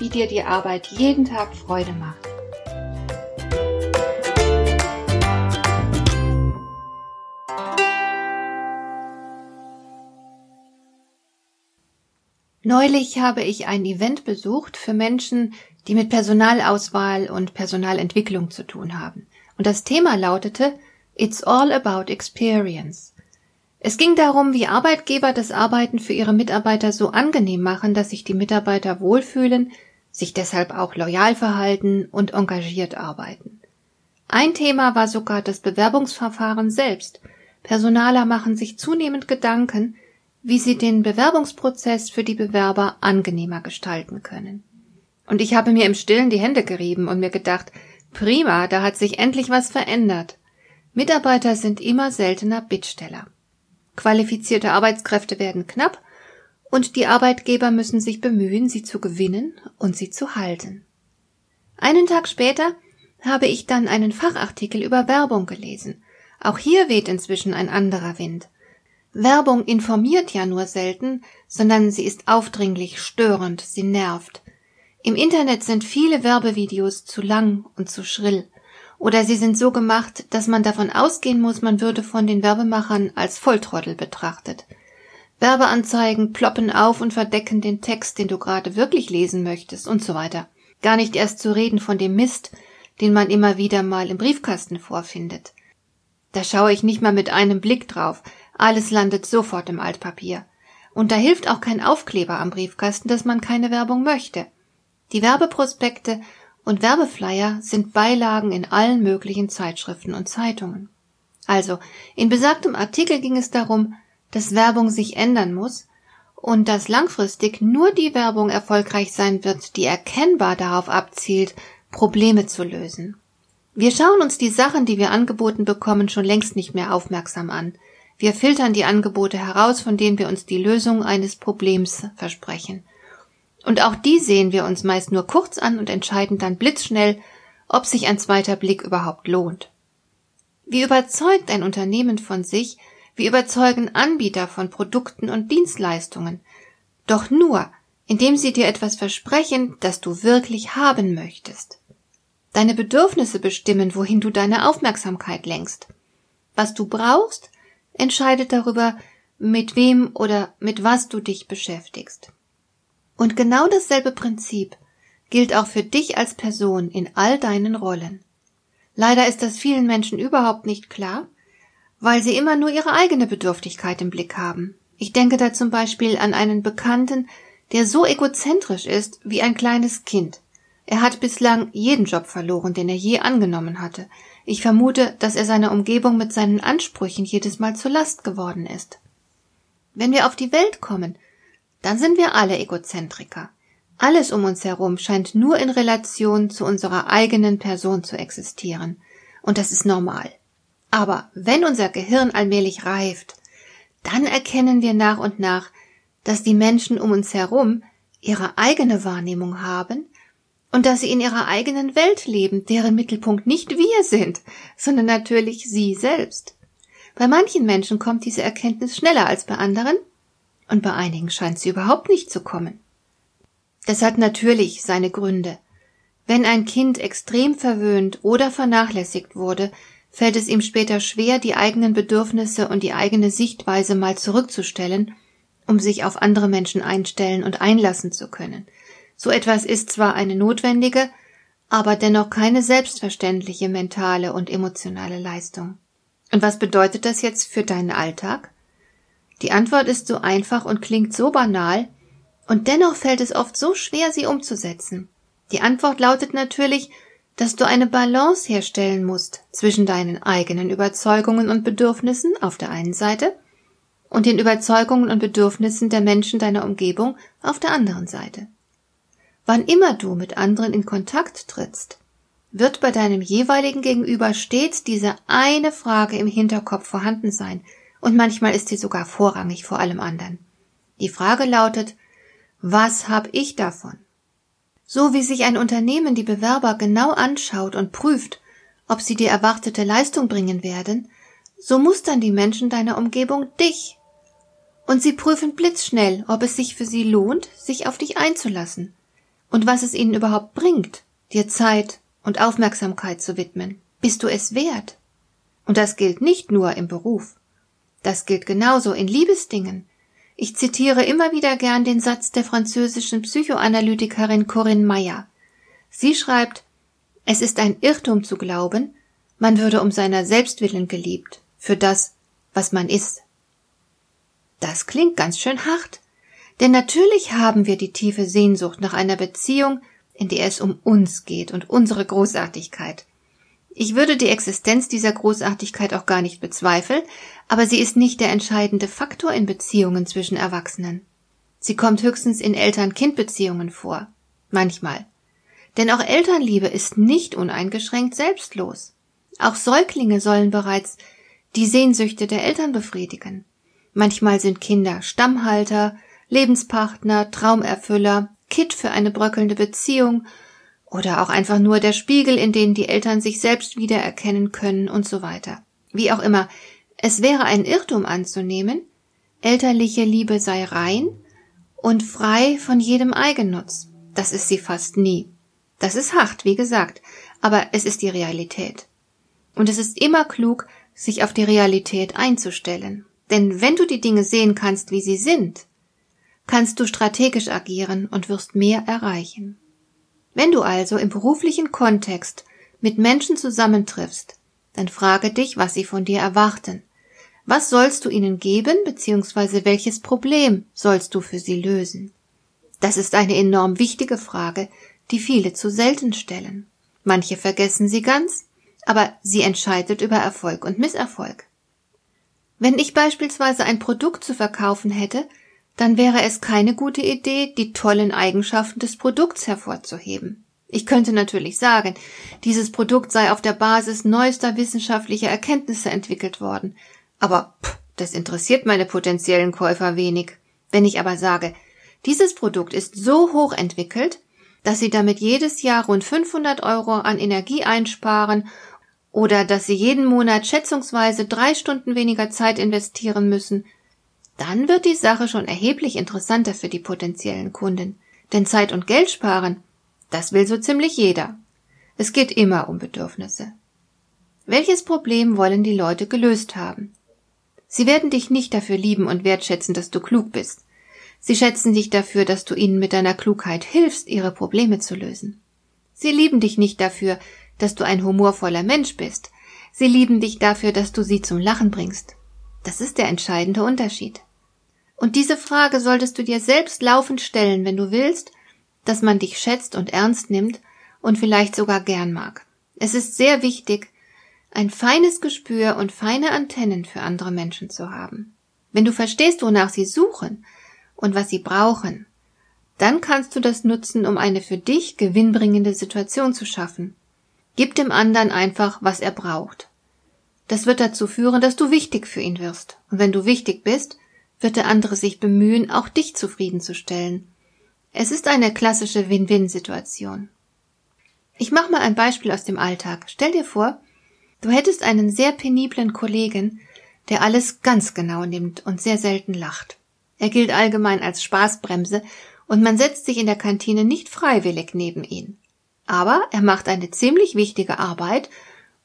wie dir die Arbeit jeden Tag Freude macht. Neulich habe ich ein Event besucht für Menschen, die mit Personalauswahl und Personalentwicklung zu tun haben. Und das Thema lautete It's all about experience. Es ging darum, wie Arbeitgeber das Arbeiten für ihre Mitarbeiter so angenehm machen, dass sich die Mitarbeiter wohlfühlen, sich deshalb auch loyal verhalten und engagiert arbeiten. Ein Thema war sogar das Bewerbungsverfahren selbst. Personaler machen sich zunehmend Gedanken, wie sie den Bewerbungsprozess für die Bewerber angenehmer gestalten können. Und ich habe mir im Stillen die Hände gerieben und mir gedacht, prima, da hat sich endlich was verändert. Mitarbeiter sind immer seltener Bittsteller. Qualifizierte Arbeitskräfte werden knapp und die Arbeitgeber müssen sich bemühen, sie zu gewinnen und sie zu halten. Einen Tag später habe ich dann einen Fachartikel über Werbung gelesen. Auch hier weht inzwischen ein anderer Wind. Werbung informiert ja nur selten, sondern sie ist aufdringlich, störend, sie nervt. Im Internet sind viele Werbevideos zu lang und zu schrill. Oder sie sind so gemacht, dass man davon ausgehen muss, man würde von den Werbemachern als Volltrottel betrachtet. Werbeanzeigen ploppen auf und verdecken den Text, den du gerade wirklich lesen möchtest und so weiter. Gar nicht erst zu reden von dem Mist, den man immer wieder mal im Briefkasten vorfindet. Da schaue ich nicht mal mit einem Blick drauf. Alles landet sofort im Altpapier. Und da hilft auch kein Aufkleber am Briefkasten, dass man keine Werbung möchte. Die Werbeprospekte und Werbeflyer sind Beilagen in allen möglichen Zeitschriften und Zeitungen. Also, in besagtem Artikel ging es darum, dass Werbung sich ändern muss und dass langfristig nur die Werbung erfolgreich sein wird, die erkennbar darauf abzielt, Probleme zu lösen. Wir schauen uns die Sachen, die wir angeboten bekommen, schon längst nicht mehr aufmerksam an. Wir filtern die Angebote heraus, von denen wir uns die Lösung eines Problems versprechen. Und auch die sehen wir uns meist nur kurz an und entscheiden dann blitzschnell, ob sich ein zweiter Blick überhaupt lohnt. Wie überzeugt ein Unternehmen von sich, wir überzeugen Anbieter von Produkten und Dienstleistungen. Doch nur, indem sie dir etwas versprechen, das du wirklich haben möchtest. Deine Bedürfnisse bestimmen, wohin du deine Aufmerksamkeit lenkst. Was du brauchst, entscheidet darüber, mit wem oder mit was du dich beschäftigst. Und genau dasselbe Prinzip gilt auch für dich als Person in all deinen Rollen. Leider ist das vielen Menschen überhaupt nicht klar, weil sie immer nur ihre eigene Bedürftigkeit im Blick haben. Ich denke da zum Beispiel an einen Bekannten, der so egozentrisch ist wie ein kleines Kind. Er hat bislang jeden Job verloren, den er je angenommen hatte. Ich vermute, dass er seiner Umgebung mit seinen Ansprüchen jedes Mal zur Last geworden ist. Wenn wir auf die Welt kommen, dann sind wir alle Egozentriker. Alles um uns herum scheint nur in Relation zu unserer eigenen Person zu existieren. Und das ist normal. Aber wenn unser Gehirn allmählich reift, dann erkennen wir nach und nach, dass die Menschen um uns herum ihre eigene Wahrnehmung haben und dass sie in ihrer eigenen Welt leben, deren Mittelpunkt nicht wir sind, sondern natürlich sie selbst. Bei manchen Menschen kommt diese Erkenntnis schneller als bei anderen und bei einigen scheint sie überhaupt nicht zu kommen. Das hat natürlich seine Gründe. Wenn ein Kind extrem verwöhnt oder vernachlässigt wurde, fällt es ihm später schwer, die eigenen Bedürfnisse und die eigene Sichtweise mal zurückzustellen, um sich auf andere Menschen einstellen und einlassen zu können. So etwas ist zwar eine notwendige, aber dennoch keine selbstverständliche mentale und emotionale Leistung. Und was bedeutet das jetzt für deinen Alltag? Die Antwort ist so einfach und klingt so banal, und dennoch fällt es oft so schwer, sie umzusetzen. Die Antwort lautet natürlich, dass du eine Balance herstellen musst zwischen deinen eigenen Überzeugungen und Bedürfnissen auf der einen Seite und den Überzeugungen und Bedürfnissen der Menschen deiner Umgebung auf der anderen Seite. Wann immer du mit anderen in Kontakt trittst, wird bei deinem jeweiligen Gegenüber stets diese eine Frage im Hinterkopf vorhanden sein, und manchmal ist sie sogar vorrangig vor allem anderen. Die Frage lautet, was hab ich davon? So wie sich ein Unternehmen die Bewerber genau anschaut und prüft, ob sie die erwartete Leistung bringen werden, so mustern die Menschen deiner Umgebung dich. Und sie prüfen blitzschnell, ob es sich für sie lohnt, sich auf dich einzulassen und was es ihnen überhaupt bringt, dir Zeit und Aufmerksamkeit zu widmen. Bist du es wert? Und das gilt nicht nur im Beruf. Das gilt genauso in Liebesdingen. Ich zitiere immer wieder gern den Satz der französischen Psychoanalytikerin Corinne Meyer. Sie schreibt, es ist ein Irrtum zu glauben, man würde um seiner selbst willen geliebt, für das, was man ist. Das klingt ganz schön hart, denn natürlich haben wir die tiefe Sehnsucht nach einer Beziehung, in der es um uns geht und unsere Großartigkeit. Ich würde die Existenz dieser Großartigkeit auch gar nicht bezweifeln, aber sie ist nicht der entscheidende Faktor in Beziehungen zwischen Erwachsenen. Sie kommt höchstens in Eltern-Kind-Beziehungen vor. Manchmal. Denn auch Elternliebe ist nicht uneingeschränkt selbstlos. Auch Säuglinge sollen bereits die Sehnsüchte der Eltern befriedigen. Manchmal sind Kinder Stammhalter, Lebenspartner, Traumerfüller, Kit für eine bröckelnde Beziehung oder auch einfach nur der Spiegel, in den die Eltern sich selbst wiedererkennen können und so weiter. Wie auch immer, es wäre ein Irrtum anzunehmen, elterliche Liebe sei rein und frei von jedem Eigennutz. Das ist sie fast nie. Das ist hart, wie gesagt, aber es ist die Realität. Und es ist immer klug, sich auf die Realität einzustellen. Denn wenn du die Dinge sehen kannst, wie sie sind, kannst du strategisch agieren und wirst mehr erreichen. Wenn du also im beruflichen Kontext mit Menschen zusammentriffst, dann frage dich, was sie von dir erwarten. Was sollst du ihnen geben, beziehungsweise welches Problem sollst du für sie lösen? Das ist eine enorm wichtige Frage, die viele zu selten stellen. Manche vergessen sie ganz, aber sie entscheidet über Erfolg und Misserfolg. Wenn ich beispielsweise ein Produkt zu verkaufen hätte, dann wäre es keine gute Idee, die tollen Eigenschaften des Produkts hervorzuheben. Ich könnte natürlich sagen, dieses Produkt sei auf der Basis neuester wissenschaftlicher Erkenntnisse entwickelt worden, aber pff, das interessiert meine potenziellen Käufer wenig. Wenn ich aber sage, dieses Produkt ist so hoch entwickelt, dass Sie damit jedes Jahr rund 500 Euro an Energie einsparen oder dass Sie jeden Monat schätzungsweise drei Stunden weniger Zeit investieren müssen, dann wird die Sache schon erheblich interessanter für die potenziellen Kunden. Denn Zeit und Geld sparen, das will so ziemlich jeder. Es geht immer um Bedürfnisse. Welches Problem wollen die Leute gelöst haben? Sie werden dich nicht dafür lieben und wertschätzen, dass du klug bist. Sie schätzen dich dafür, dass du ihnen mit deiner Klugheit hilfst, ihre Probleme zu lösen. Sie lieben dich nicht dafür, dass du ein humorvoller Mensch bist. Sie lieben dich dafür, dass du sie zum Lachen bringst. Das ist der entscheidende Unterschied. Und diese Frage solltest du dir selbst laufend stellen, wenn du willst, dass man dich schätzt und ernst nimmt und vielleicht sogar gern mag. Es ist sehr wichtig, ein feines Gespür und feine Antennen für andere Menschen zu haben. Wenn du verstehst, wonach sie suchen und was sie brauchen, dann kannst du das nutzen, um eine für dich gewinnbringende Situation zu schaffen. Gib dem anderen einfach, was er braucht. Das wird dazu führen, dass du wichtig für ihn wirst. Und wenn du wichtig bist, wird der andere sich bemühen, auch dich zufriedenzustellen. Es ist eine klassische Win-Win-Situation. Ich mache mal ein Beispiel aus dem Alltag. Stell dir vor, du hättest einen sehr peniblen Kollegen, der alles ganz genau nimmt und sehr selten lacht. Er gilt allgemein als Spaßbremse und man setzt sich in der Kantine nicht freiwillig neben ihn. Aber er macht eine ziemlich wichtige Arbeit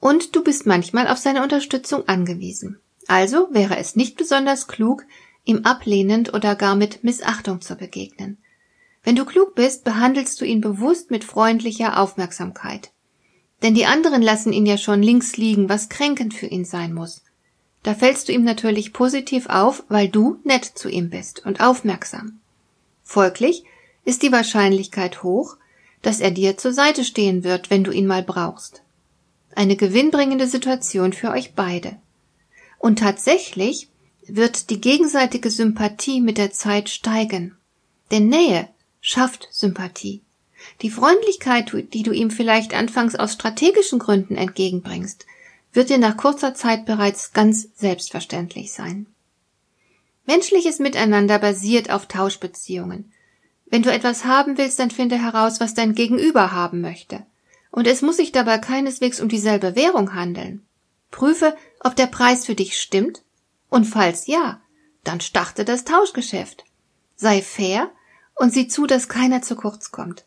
und du bist manchmal auf seine Unterstützung angewiesen. Also wäre es nicht besonders klug, ihm ablehnend oder gar mit Missachtung zu begegnen. Wenn du klug bist, behandelst du ihn bewusst mit freundlicher Aufmerksamkeit. Denn die anderen lassen ihn ja schon links liegen, was kränkend für ihn sein muss. Da fällst du ihm natürlich positiv auf, weil du nett zu ihm bist und aufmerksam. Folglich ist die Wahrscheinlichkeit hoch, dass er dir zur Seite stehen wird, wenn du ihn mal brauchst. Eine gewinnbringende Situation für euch beide. Und tatsächlich wird die gegenseitige Sympathie mit der Zeit steigen. Denn Nähe schafft Sympathie. Die Freundlichkeit, die du ihm vielleicht anfangs aus strategischen Gründen entgegenbringst, wird dir nach kurzer Zeit bereits ganz selbstverständlich sein. Menschliches Miteinander basiert auf Tauschbeziehungen. Wenn du etwas haben willst, dann finde heraus, was dein Gegenüber haben möchte. Und es muss sich dabei keineswegs um dieselbe Währung handeln. Prüfe, ob der Preis für dich stimmt, und falls ja, dann starte das Tauschgeschäft. Sei fair und sieh zu, dass keiner zu kurz kommt.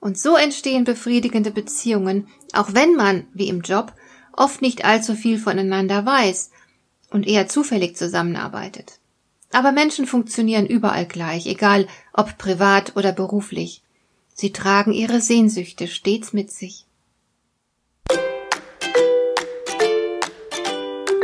Und so entstehen befriedigende Beziehungen, auch wenn man, wie im Job, oft nicht allzu viel voneinander weiß und eher zufällig zusammenarbeitet. Aber Menschen funktionieren überall gleich, egal ob privat oder beruflich. Sie tragen ihre Sehnsüchte stets mit sich.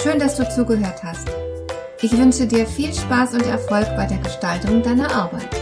Schön, dass du zugehört hast. Ich wünsche dir viel Spaß und Erfolg bei der Gestaltung deiner Arbeit.